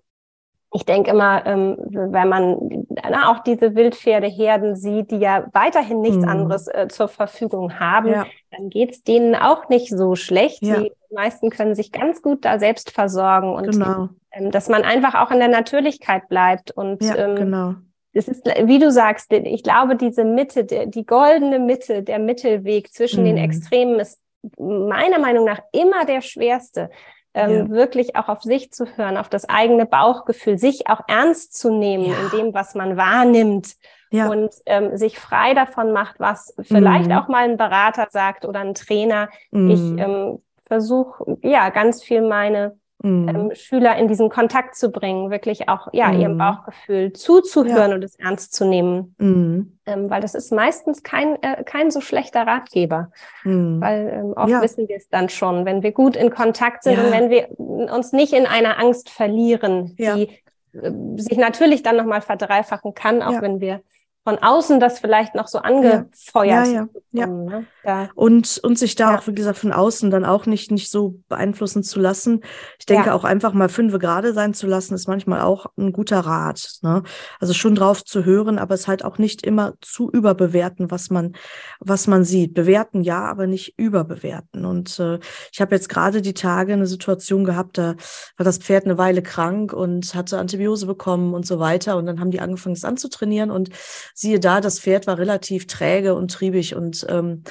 A: ich denke immer, ähm, wenn man na, auch diese Wildpferdeherden sieht, die ja weiterhin nichts mhm. anderes äh, zur Verfügung haben, ja. dann geht's denen auch nicht so schlecht. Ja. Die meisten können sich ganz gut da selbst versorgen und genau. ähm, dass man einfach auch in der Natürlichkeit bleibt und ja, ähm, genau. Es ist, wie du sagst, ich glaube, diese Mitte, die, die goldene Mitte, der Mittelweg zwischen mhm. den Extremen ist meiner Meinung nach immer der schwerste ähm, ja. wirklich auch auf sich zu hören, auf das eigene Bauchgefühl, sich auch ernst zu nehmen ja. in dem, was man wahrnimmt ja. und ähm, sich frei davon macht, was vielleicht mhm. auch mal ein Berater sagt oder ein Trainer. Mhm. Ich ähm, versuche ja ganz viel meine mhm. ähm, Schüler in diesen Kontakt zu bringen, wirklich auch ja mhm. ihrem Bauchgefühl zuzuhören ja. und es ernst zu nehmen, mhm. ähm, weil das ist meistens kein äh, kein so schlechter Ratgeber, mhm. weil ähm, oft ja. wissen wir es dann schon, wenn wir gut in Kontakt sind ja. und wenn wir uns nicht in einer Angst verlieren, die äh, sich natürlich dann nochmal verdreifachen kann, auch wenn wir von außen das vielleicht noch so angefeuert. Ja, ja,
B: ja. Ne? ja. Und, und sich da ja. auch, wie gesagt, von außen dann auch nicht, nicht so beeinflussen zu lassen. Ich denke ja. auch einfach mal fünfe gerade sein zu lassen, ist manchmal auch ein guter Rat. Ne? Also schon drauf zu hören, aber es halt auch nicht immer zu überbewerten, was man, was man sieht. Bewerten ja, aber nicht überbewerten. Und äh, ich habe jetzt gerade die Tage eine Situation gehabt, da war das Pferd eine Weile krank und hatte Antibiose bekommen und so weiter. Und dann haben die angefangen, es anzutrainieren und siehe da, das Pferd war relativ träge und triebig und ähm,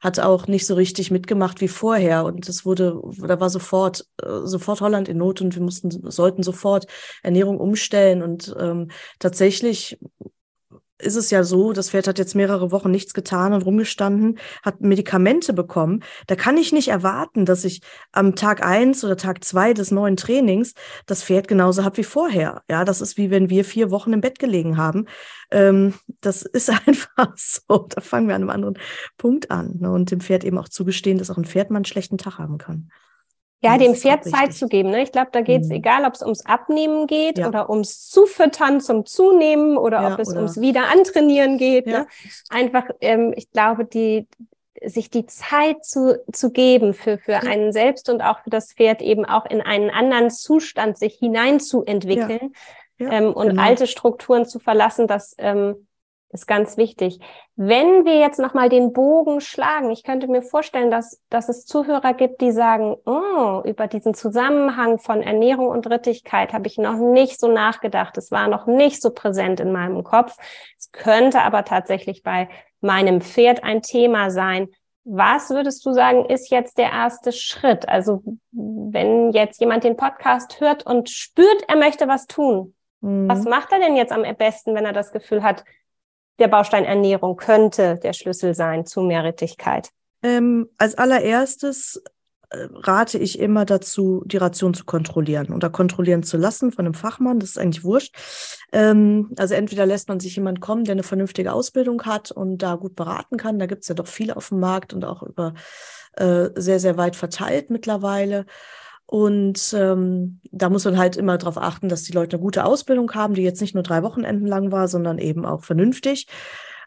B: hat auch nicht so richtig mitgemacht wie vorher. Und es wurde, da war sofort, äh, sofort Holland in Not und wir mussten, sollten sofort Ernährung umstellen. Und ähm, tatsächlich ist es ja so, das Pferd hat jetzt mehrere Wochen nichts getan und rumgestanden, hat Medikamente bekommen. Da kann ich nicht erwarten, dass ich am Tag eins oder Tag zwei des neuen Trainings das Pferd genauso habe wie vorher. Ja, das ist wie wenn wir vier Wochen im Bett gelegen haben. Ähm, das ist einfach so. Da fangen wir an einem anderen Punkt an. Ne? Und dem Pferd eben auch zugestehen, dass auch ein Pferd mal einen schlechten Tag haben kann.
A: Ja, dem Pferd Zeit zu geben. Ne? Ich glaube, da geht es, mhm. egal ob es ums Abnehmen geht ja. oder ums Zufüttern zum Zunehmen oder ja, ob es oder ums Wieder antrainieren geht. Ja. Ne? Einfach, ähm, ich glaube, die sich die Zeit zu, zu geben für, für einen selbst und auch für das Pferd eben auch in einen anderen Zustand sich hineinzuentwickeln ähm, und genau. alte Strukturen zu verlassen, das ähm, ist ganz wichtig. Wenn wir jetzt nochmal den Bogen schlagen, ich könnte mir vorstellen, dass, dass es Zuhörer gibt, die sagen, oh, über diesen Zusammenhang von Ernährung und Rittigkeit habe ich noch nicht so nachgedacht. Es war noch nicht so präsent in meinem Kopf. Es könnte aber tatsächlich bei meinem Pferd ein Thema sein. Was würdest du sagen, ist jetzt der erste Schritt? Also wenn jetzt jemand den Podcast hört und spürt, er möchte was tun, mhm. was macht er denn jetzt am besten, wenn er das Gefühl hat, der Baustein Ernährung könnte der Schlüssel sein zu Mehrrittigkeit?
B: Ähm, als allererstes äh, rate ich immer dazu, die Ration zu kontrollieren oder kontrollieren zu lassen von einem Fachmann. Das ist eigentlich wurscht. Ähm, also entweder lässt man sich jemand kommen, der eine vernünftige Ausbildung hat und da gut beraten kann. Da gibt es ja doch viele auf dem Markt und auch über äh, sehr, sehr weit verteilt mittlerweile. Und ähm, da muss man halt immer darauf achten, dass die Leute eine gute Ausbildung haben, die jetzt nicht nur drei Wochenenden lang war, sondern eben auch vernünftig.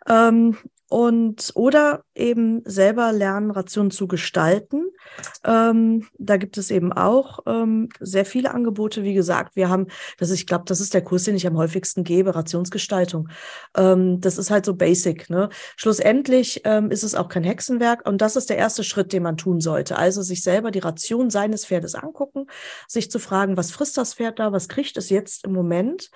B: Ähm, und oder eben selber lernen, Rationen zu gestalten. Ähm, da gibt es eben auch ähm, sehr viele Angebote. Wie gesagt, wir haben, das ist, ich glaube, das ist der Kurs, den ich am häufigsten gebe, Rationsgestaltung. Ähm, das ist halt so basic. Ne? Schlussendlich ähm, ist es auch kein Hexenwerk und das ist der erste Schritt, den man tun sollte. Also sich selber die Ration seines Pferdes angucken, sich zu fragen, was frisst das Pferd da, was kriegt es jetzt im Moment,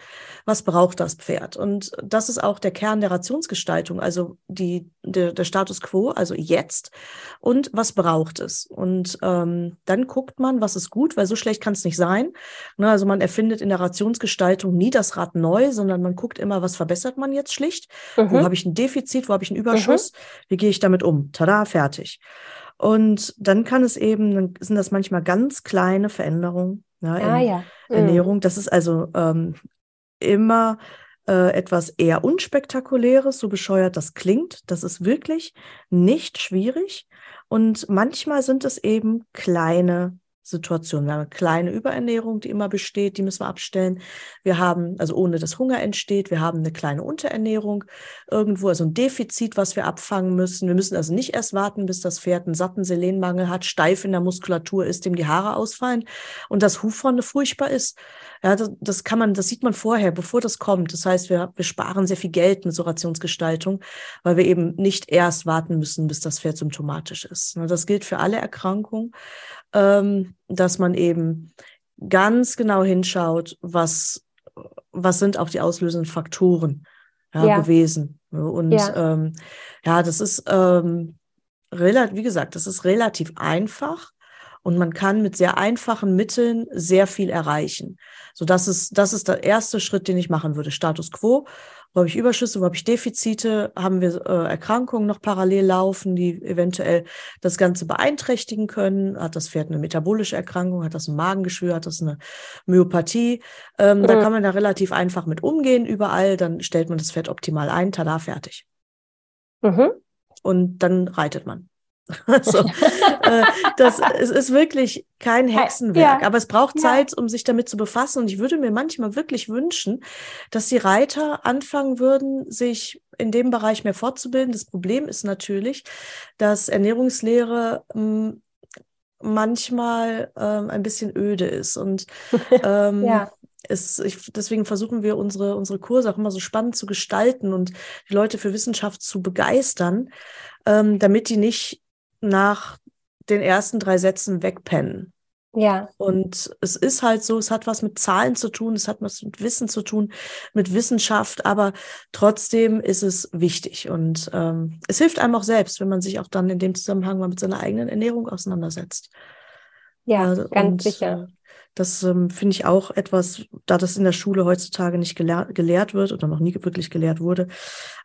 B: was braucht das Pferd? Und das ist auch der Kern der Rationsgestaltung. Also die, der, der Status quo, also jetzt und was braucht es. Und ähm, dann guckt man, was ist gut, weil so schlecht kann es nicht sein. Ne, also man erfindet in der Rationsgestaltung nie das Rad neu, sondern man guckt immer, was verbessert man jetzt schlicht. Mhm. Wo habe ich ein Defizit, wo habe ich einen Überschuss, mhm. wie gehe ich damit um? Tada, fertig. Und dann kann es eben, dann sind das manchmal ganz kleine Veränderungen ja, ah, ja. Mhm. Ernährung. Das ist also ähm, immer äh, etwas eher unspektakuläres, so bescheuert das klingt. Das ist wirklich nicht schwierig. Und manchmal sind es eben kleine Situation. Wir haben eine kleine Überernährung, die immer besteht, die müssen wir abstellen. Wir haben, also ohne dass Hunger entsteht, wir haben eine kleine Unterernährung irgendwo, also ein Defizit, was wir abfangen müssen. Wir müssen also nicht erst warten, bis das Pferd einen satten Selenmangel hat, steif in der Muskulatur ist, dem die Haare ausfallen und das Hufhorn furchtbar ist. Ja, das, das, kann man, das sieht man vorher, bevor das kommt. Das heißt, wir, wir sparen sehr viel Geld mit so Rationsgestaltung, weil wir eben nicht erst warten müssen, bis das Pferd symptomatisch ist. Das gilt für alle Erkrankungen ähm, dass man eben ganz genau hinschaut, was, was sind auch die auslösenden Faktoren ja, ja. gewesen. Und ja. Ähm, ja, das ist ähm, relativ, wie gesagt, das ist relativ einfach und man kann mit sehr einfachen Mitteln sehr viel erreichen. So, das ist, das ist der erste Schritt, den ich machen würde. Status quo wo habe ich Überschüsse, wo habe ich Defizite, haben wir äh, Erkrankungen noch parallel laufen, die eventuell das Ganze beeinträchtigen können. Hat das Pferd eine metabolische Erkrankung, hat das ein Magengeschwür, hat das eine Myopathie. Ähm, mhm. Da kann man da relativ einfach mit umgehen überall. Dann stellt man das Pferd optimal ein, tada, fertig. Mhm. Und dann reitet man. Äh, das es ist wirklich kein Hexenwerk, ja. aber es braucht. Zeit, um sich damit zu befassen. Und ich würde mir manchmal wirklich wünschen, dass die Reiter anfangen würden, sich in dem Bereich mehr fortzubilden. Das Problem ist natürlich, dass Ernährungslehre hm, manchmal ähm, ein bisschen öde ist und ähm, ja. Es, ich, deswegen versuchen wir unsere, unsere Kurse auch immer so spannend zu gestalten und die Leute für Wissenschaft zu begeistern, ähm, damit die nicht nach den ersten drei Sätzen wegpennen. Ja. Und es ist halt so, es hat was mit Zahlen zu tun, es hat was mit Wissen zu tun, mit Wissenschaft, aber trotzdem ist es wichtig. Und ähm, es hilft einem auch selbst, wenn man sich auch dann in dem Zusammenhang mal mit seiner eigenen Ernährung auseinandersetzt.
A: Ja, also, ganz und, sicher.
B: Das ähm, finde ich auch etwas, da das in der Schule heutzutage nicht gelehr gelehrt wird oder noch nie wirklich gelehrt wurde,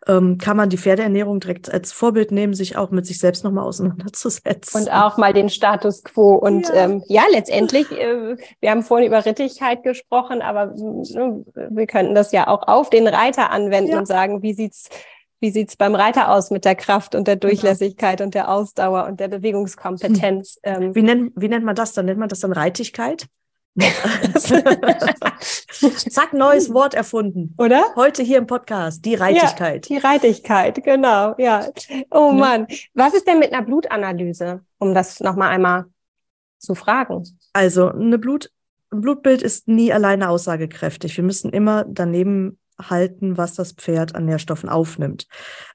B: ähm, kann man die Pferdeernährung direkt als Vorbild nehmen, sich auch mit sich selbst nochmal auseinanderzusetzen.
A: Und auch mal den Status quo. Und ja, ähm, ja letztendlich, äh, wir haben vorhin über Rittigkeit gesprochen, aber äh, wir könnten das ja auch auf den Reiter anwenden ja. und sagen, wie sieht's wie sieht's beim Reiter aus mit der Kraft und der genau. Durchlässigkeit genau. und der Ausdauer und der Bewegungskompetenz?
B: Ähm, wie, nennt, wie nennt man das dann? Nennt man das dann Reitigkeit? Zack, neues Wort erfunden. Oder? Heute hier im Podcast, die Reitigkeit.
A: Ja, die Reitigkeit, genau, ja. Oh ja. Mann. Was ist denn mit einer Blutanalyse, um das nochmal einmal zu fragen?
B: Also, eine Blut, ein Blutbild ist nie alleine aussagekräftig. Wir müssen immer daneben halten, was das Pferd an Nährstoffen aufnimmt.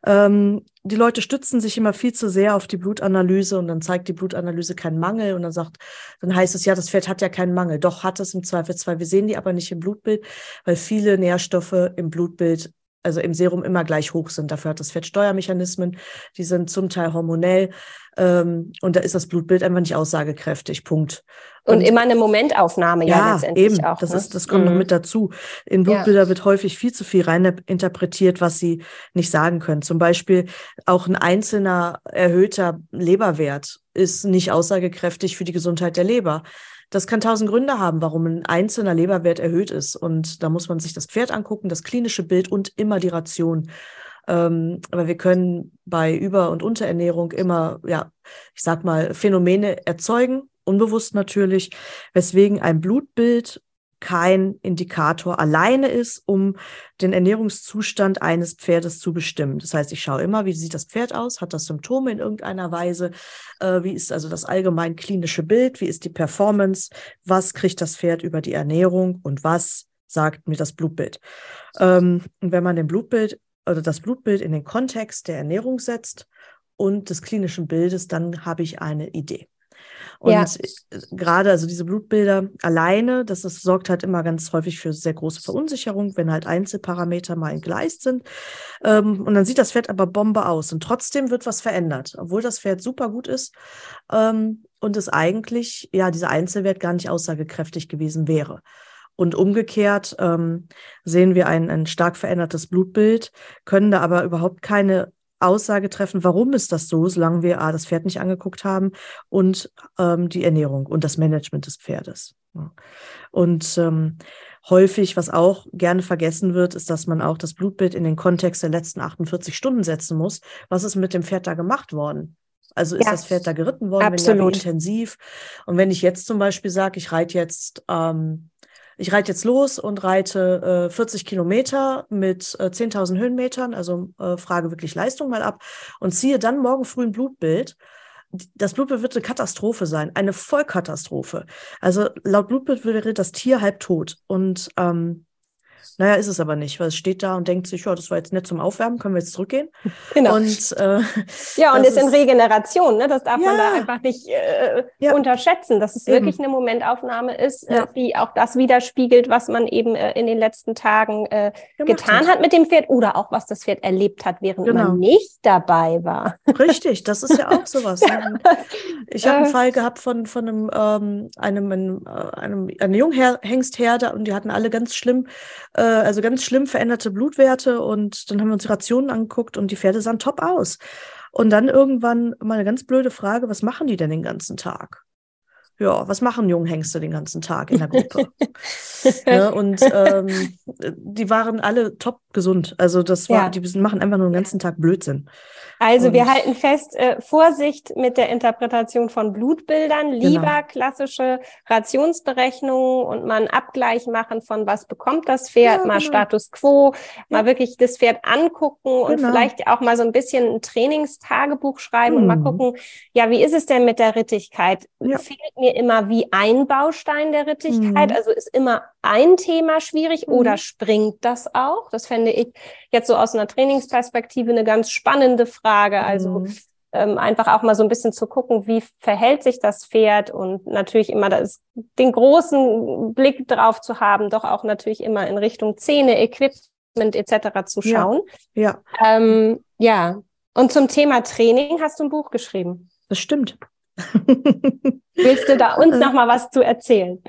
B: Ähm, die Leute stützen sich immer viel zu sehr auf die Blutanalyse und dann zeigt die Blutanalyse keinen Mangel und dann sagt, dann heißt es ja, das Pferd hat ja keinen Mangel. Doch hat es im Zweifelsfall. Wir sehen die aber nicht im Blutbild, weil viele Nährstoffe im Blutbild also im Serum immer gleich hoch sind. Dafür hat das Fett Steuermechanismen, die sind zum Teil hormonell ähm, und da ist das Blutbild einfach nicht aussagekräftig. Punkt.
A: Und, und immer eine Momentaufnahme ja, ja letztendlich
B: eben.
A: auch.
B: Das, ne? ist, das kommt mhm. noch mit dazu. In Blutbilder ja. wird häufig viel zu viel rein interpretiert, was sie nicht sagen können. Zum Beispiel auch ein einzelner erhöhter Leberwert ist nicht aussagekräftig für die Gesundheit der Leber. Das kann tausend Gründe haben, warum ein einzelner Leberwert erhöht ist. Und da muss man sich das Pferd angucken, das klinische Bild und immer die Ration. Ähm, aber wir können bei Über- und Unterernährung immer, ja, ich sag mal, Phänomene erzeugen, unbewusst natürlich, weswegen ein Blutbild kein Indikator alleine ist, um den Ernährungszustand eines Pferdes zu bestimmen. Das heißt, ich schaue immer, wie sieht das Pferd aus, hat das Symptome in irgendeiner Weise, äh, wie ist also das allgemein klinische Bild, wie ist die Performance, was kriegt das Pferd über die Ernährung und was sagt mir das Blutbild. Ähm, und wenn man den Blutbild oder das Blutbild in den Kontext der Ernährung setzt und des klinischen Bildes, dann habe ich eine Idee. Und ja. gerade also diese Blutbilder alleine, das, das sorgt halt immer ganz häufig für sehr große Verunsicherung, wenn halt Einzelparameter mal entgleist sind. Ähm, und dann sieht das Pferd aber Bombe aus. Und trotzdem wird was verändert, obwohl das Pferd super gut ist ähm, und es eigentlich, ja, dieser Einzelwert gar nicht aussagekräftig gewesen wäre. Und umgekehrt ähm, sehen wir ein, ein stark verändertes Blutbild, können da aber überhaupt keine Aussage treffen, warum ist das so, solange wir A, das Pferd nicht angeguckt haben und ähm, die Ernährung und das Management des Pferdes. Ja. Und ähm, häufig, was auch gerne vergessen wird, ist, dass man auch das Blutbild in den Kontext der letzten 48 Stunden setzen muss. Was ist mit dem Pferd da gemacht worden? Also ist ja, das Pferd da geritten worden, absolut. wenn ja intensiv? Und wenn ich jetzt zum Beispiel sage, ich reite jetzt ähm, ich reite jetzt los und reite äh, 40 Kilometer mit äh, 10.000 Höhenmetern, also äh, frage wirklich Leistung mal ab und ziehe dann morgen früh ein Blutbild. Das Blutbild wird eine Katastrophe sein, eine Vollkatastrophe. Also laut Blutbild wäre das Tier halb tot. Und ähm, naja, ist es aber nicht, weil es steht da und denkt sich, ja, das war jetzt nett zum Aufwärmen, können wir jetzt zurückgehen.
A: Genau. Und, äh, ja, und ist in Regeneration, ne? Das darf ja, man da einfach nicht äh, ja. unterschätzen, dass es eben. wirklich eine Momentaufnahme ist, äh, ja. äh, die auch das widerspiegelt, was man eben äh, in den letzten Tagen äh, getan hat. mit dem Pferd oder auch was das Pferd erlebt hat, während genau. man nicht dabei war.
B: Richtig, das ist ja auch sowas. Ne? ich habe einen äh. Fall gehabt von, von einem, ähm, einem, einem, einem, einer Junghengstherde und die hatten alle ganz schlimm äh, also ganz schlimm veränderte Blutwerte und dann haben wir uns die Rationen angeguckt und die Pferde sahen top aus. Und dann irgendwann mal eine ganz blöde Frage, was machen die denn den ganzen Tag? Ja, was machen Junghengste den ganzen Tag in der Gruppe? ne? Und ähm, die waren alle top gesund. Also das war, ja. die machen einfach nur den ganzen Tag Blödsinn.
A: Also und wir halten fest, äh, Vorsicht mit der Interpretation von Blutbildern, lieber genau. klassische Rationsberechnungen und mal einen Abgleich machen von was bekommt das Pferd, ja, mal genau. Status quo, ja. mal wirklich das Pferd angucken genau. und vielleicht auch mal so ein bisschen ein Trainingstagebuch schreiben mhm. und mal mhm. gucken, ja, wie ist es denn mit der Rittigkeit? Fehlt mir mir immer wie ein Baustein der Rittigkeit. Mhm. Also ist immer ein Thema schwierig mhm. oder springt das auch? Das fände ich jetzt so aus einer Trainingsperspektive eine ganz spannende Frage. Also mhm. ähm, einfach auch mal so ein bisschen zu gucken, wie verhält sich das Pferd und natürlich immer das, den großen Blick drauf zu haben, doch auch natürlich immer in Richtung Zähne, Equipment etc. zu schauen.
B: Ja.
A: Ja. Ähm, ja. Und zum Thema Training hast du ein Buch geschrieben.
B: Das stimmt.
A: Willst du da uns noch mal was zu erzählen?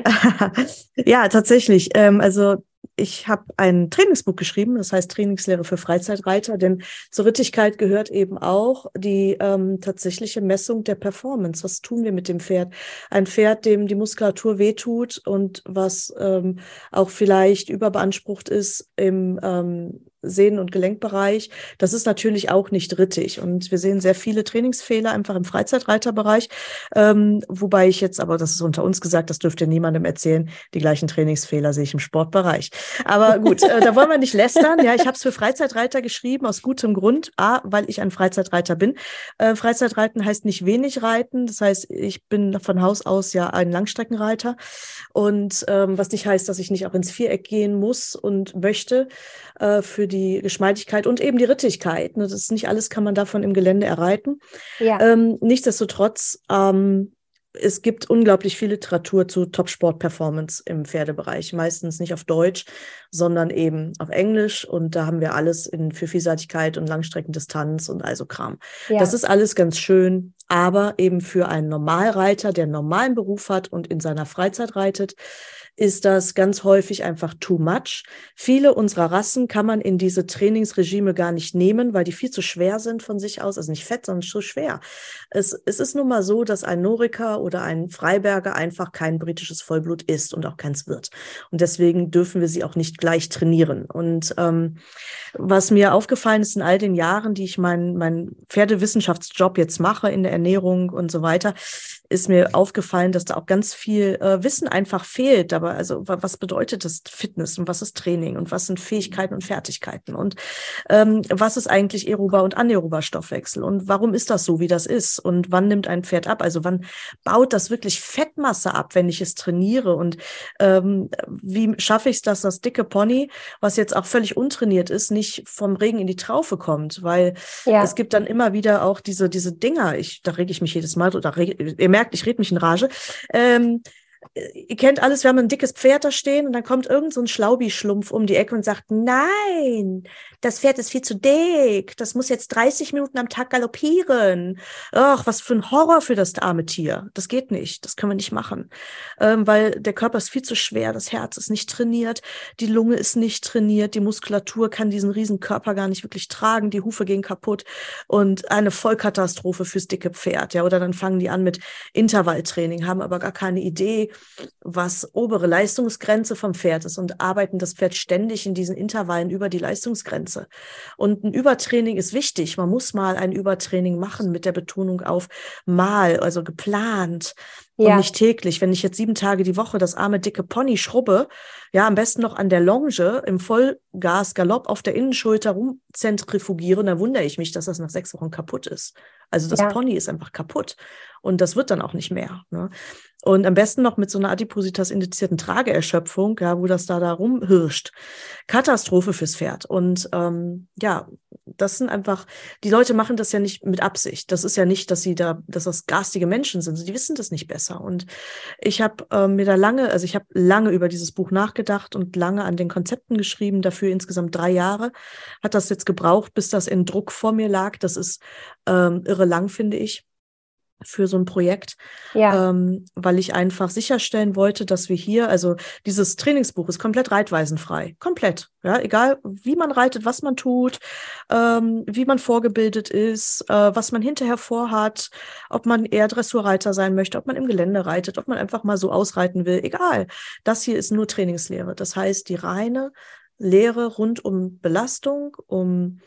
B: ja, tatsächlich. Ähm, also ich habe ein Trainingsbuch geschrieben, das heißt Trainingslehre für Freizeitreiter, denn zur Rittigkeit gehört eben auch die ähm, tatsächliche Messung der Performance. Was tun wir mit dem Pferd? Ein Pferd, dem die Muskulatur wehtut und was ähm, auch vielleicht überbeansprucht ist im ähm, Sehnen- und Gelenkbereich. Das ist natürlich auch nicht rittig. Und wir sehen sehr viele Trainingsfehler einfach im Freizeitreiterbereich. Ähm, wobei ich jetzt, aber das ist unter uns gesagt, das dürfte niemandem erzählen, die gleichen Trainingsfehler sehe ich im Sportbereich. Aber gut, äh, da wollen wir nicht lästern. Ja, ich habe es für Freizeitreiter geschrieben, aus gutem Grund. A, weil ich ein Freizeitreiter bin. Äh, Freizeitreiten heißt nicht wenig reiten. Das heißt, ich bin von Haus aus ja ein Langstreckenreiter. Und ähm, was nicht heißt, dass ich nicht auch ins Viereck gehen muss und möchte äh, für die Geschmeidigkeit und eben die Rittigkeit. Ne? Das ist nicht alles kann man davon im Gelände erreiten. Ja. Ähm, nichtsdestotrotz, ähm, es gibt unglaublich viel Literatur zu Top-Sport-Performance im Pferdebereich. Meistens nicht auf Deutsch, sondern eben auf Englisch. Und da haben wir alles in, für Vielseitigkeit und Langstreckendistanz und also Kram. Ja. Das ist alles ganz schön, aber eben für einen Normalreiter, der einen normalen Beruf hat und in seiner Freizeit reitet, ist das ganz häufig einfach too much. Viele unserer Rassen kann man in diese Trainingsregime gar nicht nehmen, weil die viel zu schwer sind von sich aus. Also nicht fett, sondern zu schwer. Es, es ist nun mal so, dass ein Norika oder ein Freiberger einfach kein britisches Vollblut ist und auch keins wird. Und deswegen dürfen wir sie auch nicht gleich trainieren. Und ähm, was mir aufgefallen ist in all den Jahren, die ich meinen mein Pferdewissenschaftsjob jetzt mache in der Ernährung und so weiter, ist mir aufgefallen, dass da auch ganz viel äh, Wissen einfach fehlt. Aber also was bedeutet das Fitness und was ist Training und was sind Fähigkeiten und Fertigkeiten und ähm, was ist eigentlich aerober und anaerober Stoffwechsel und warum ist das so, wie das ist und wann nimmt ein Pferd ab? Also wann baut das wirklich Fettmasse ab, wenn ich es trainiere und ähm, wie schaffe ich es, dass das dicke Pony, was jetzt auch völlig untrainiert ist, nicht vom Regen in die Traufe kommt, weil ja. es gibt dann immer wieder auch diese diese Dinger. Ich da rege ich mich jedes Mal oder reg, ihr merkt merkt, ich rede mich in Rage. Ähm, ihr kennt alles, wir haben ein dickes Pferd da stehen und dann kommt irgend so ein Schlaubi-Schlumpf um die Ecke und sagt, nein, das Pferd ist viel zu dick, das muss jetzt 30 Minuten am Tag galoppieren. Ach, was für ein Horror für das arme Tier. Das geht nicht, das können wir nicht machen, ähm, weil der Körper ist viel zu schwer, das Herz ist nicht trainiert, die Lunge ist nicht trainiert, die Muskulatur kann diesen riesen Körper gar nicht wirklich tragen, die Hufe gehen kaputt und eine Vollkatastrophe fürs dicke Pferd. Ja, oder dann fangen die an mit Intervalltraining, haben aber gar keine Idee, was obere Leistungsgrenze vom Pferd ist und arbeiten das Pferd ständig in diesen Intervallen über die Leistungsgrenze. Und ein Übertraining ist wichtig. Man muss mal ein Übertraining machen mit der Betonung auf mal, also geplant ja. und nicht täglich. Wenn ich jetzt sieben Tage die Woche das arme dicke Pony schrubbe, ja, am besten noch an der Longe im Vollgas Galopp auf der Innenschulter rumzentrifugiere, dann wundere ich mich, dass das nach sechs Wochen kaputt ist. Also das ja. Pony ist einfach kaputt und das wird dann auch nicht mehr. Ne? Und am besten noch mit so einer Adipositas-indizierten Trageerschöpfung, ja, wo das da da rumhirscht. Katastrophe fürs Pferd. Und ähm, ja, das sind einfach, die Leute machen das ja nicht mit Absicht. Das ist ja nicht, dass sie da, dass das garstige Menschen sind. Die wissen das nicht besser. Und ich habe äh, mir da lange, also ich habe lange über dieses Buch nachgedacht und lange an den Konzepten geschrieben, dafür insgesamt drei Jahre. Hat das jetzt gebraucht, bis das in Druck vor mir lag. Das ist ähm, irre lang, finde ich für so ein Projekt, ja. ähm, weil ich einfach sicherstellen wollte, dass wir hier, also dieses Trainingsbuch ist komplett reitweisenfrei, komplett, ja, egal wie man reitet, was man tut, ähm, wie man vorgebildet ist, äh, was man hinterher vorhat, ob man eher Dressurreiter sein möchte, ob man im Gelände reitet, ob man einfach mal so ausreiten will, egal. Das hier ist nur Trainingslehre. Das heißt, die reine Lehre rund um Belastung, um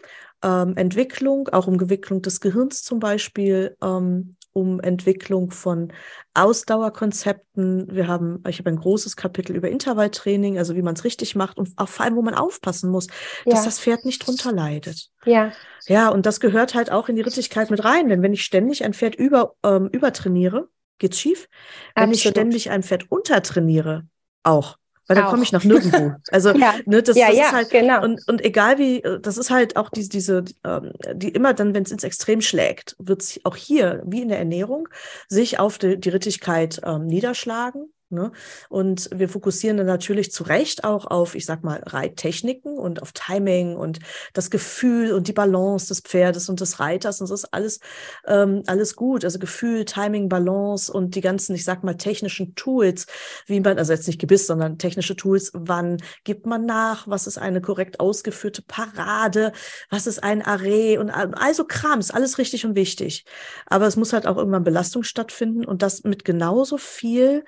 B: ähm, Entwicklung, auch um Entwicklung des Gehirns zum Beispiel, ähm, um Entwicklung von Ausdauerkonzepten. Wir haben, ich habe ein großes Kapitel über Intervalltraining, also wie man es richtig macht und auch vor allem, wo man aufpassen muss, ja. dass das Pferd nicht drunter leidet.
A: Ja.
B: Ja, und das gehört halt auch in die Rittigkeit mit rein, denn wenn ich ständig ein Pferd über, ähm, übertrainiere, geht's schief. Wenn Absolut. ich ständig ein Pferd untertrainiere, auch weil dann komme ich nach nirgendwo. Also ja. ne, das, ja, das ja, ist halt genau. und, und egal wie, das ist halt auch diese, diese ähm, die immer dann, wenn es ins Extrem schlägt, wird sich auch hier, wie in der Ernährung, sich auf die, die Rittigkeit ähm, niederschlagen. Ne? Und wir fokussieren dann natürlich zu Recht auch auf, ich sag mal, Reittechniken und auf Timing und das Gefühl und die Balance des Pferdes und des Reiters. Und das ist alles, ähm, alles gut. Also Gefühl, Timing, Balance und die ganzen, ich sag mal, technischen Tools, wie man, also jetzt nicht Gebiss, sondern technische Tools, wann gibt man nach, was ist eine korrekt ausgeführte Parade, was ist ein Array und also Kram, ist alles richtig und wichtig. Aber es muss halt auch irgendwann Belastung stattfinden und das mit genauso viel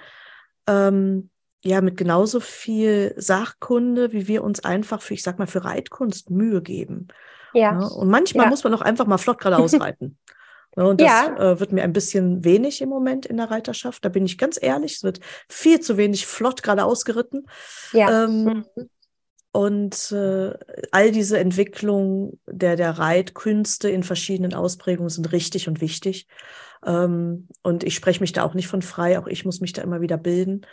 B: ähm, ja mit genauso viel Sachkunde, wie wir uns einfach für, ich sag mal, für Reitkunst Mühe geben. Ja. ja ne? und manchmal ja. muss man auch einfach mal flott geradeaus reiten. Ne? Und das ja. äh, wird mir ein bisschen wenig im Moment in der Reiterschaft. Da bin ich ganz ehrlich. Es wird viel zu wenig flott geradeaus geritten. Ja. Ähm, mhm. Und äh, all diese Entwicklungen der, der Reitkünste in verschiedenen Ausprägungen sind richtig und wichtig. Ähm, und ich spreche mich da auch nicht von frei, auch ich muss mich da immer wieder bilden.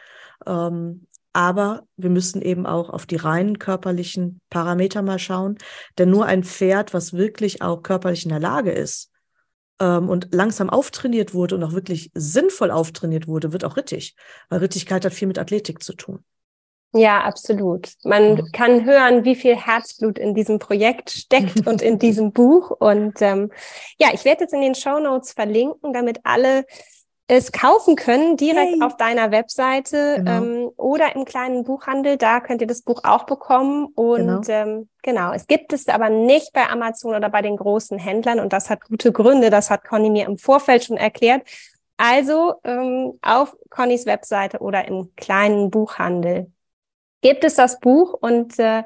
B: Ähm, aber wir müssen eben auch auf die reinen körperlichen Parameter mal schauen. Denn nur ein Pferd, was wirklich auch körperlich in der Lage ist ähm, und langsam auftrainiert wurde und auch wirklich sinnvoll auftrainiert wurde, wird auch rittig. Weil Rittigkeit hat viel mit Athletik zu tun.
A: Ja, absolut. Man mhm. kann hören, wie viel Herzblut in diesem Projekt steckt und in diesem Buch. Und ähm, ja, ich werde jetzt in den Show Notes verlinken, damit alle es kaufen können, direkt hey. auf deiner Webseite genau. ähm, oder im kleinen Buchhandel. Da könnt ihr das Buch auch bekommen. Und genau. Ähm, genau, es gibt es aber nicht bei Amazon oder bei den großen Händlern. Und das hat gute Gründe. Das hat Conny mir im Vorfeld schon erklärt. Also ähm, auf Connys Webseite oder im kleinen Buchhandel gibt es das Buch und äh,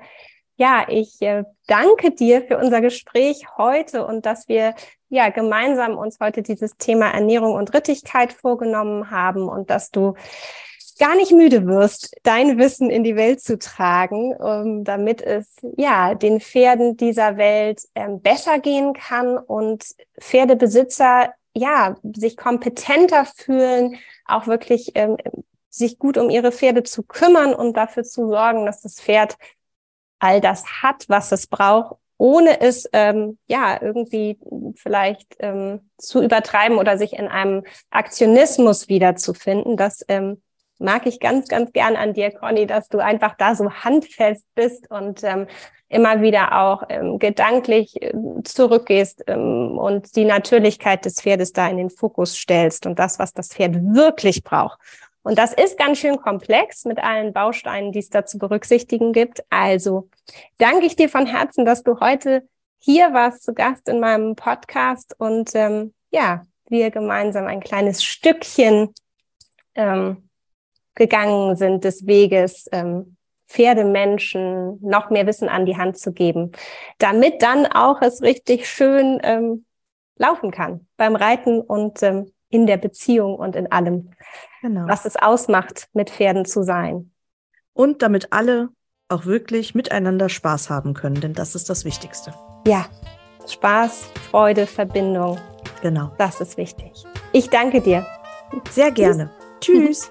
A: ja, ich äh, danke dir für unser Gespräch heute und dass wir ja gemeinsam uns heute dieses Thema Ernährung und Rittigkeit vorgenommen haben und dass du gar nicht müde wirst, dein Wissen in die Welt zu tragen, um, damit es ja den Pferden dieser Welt ähm, besser gehen kann und Pferdebesitzer ja sich kompetenter fühlen, auch wirklich ähm, sich gut um ihre Pferde zu kümmern und dafür zu sorgen, dass das Pferd all das hat, was es braucht, ohne es ähm, ja irgendwie vielleicht ähm, zu übertreiben oder sich in einem Aktionismus wiederzufinden. Das ähm, mag ich ganz, ganz gern an dir, Conny, dass du einfach da so handfest bist und ähm, immer wieder auch ähm, gedanklich äh, zurückgehst ähm, und die Natürlichkeit des Pferdes da in den Fokus stellst und das, was das Pferd wirklich braucht. Und das ist ganz schön komplex mit allen Bausteinen, die es da zu berücksichtigen gibt. Also danke ich dir von Herzen, dass du heute hier warst zu Gast in meinem Podcast und ähm, ja, wir gemeinsam ein kleines Stückchen ähm, gegangen sind des Weges, ähm, Pferdemenschen noch mehr Wissen an die Hand zu geben, damit dann auch es richtig schön ähm, laufen kann beim Reiten und ähm, in der Beziehung und in allem, genau. was es ausmacht, mit Pferden zu sein.
B: Und damit alle auch wirklich miteinander Spaß haben können, denn das ist das Wichtigste.
A: Ja, Spaß, Freude, Verbindung.
B: Genau.
A: Das ist wichtig. Ich danke dir.
B: Sehr gerne. Tschüss. Tschüss.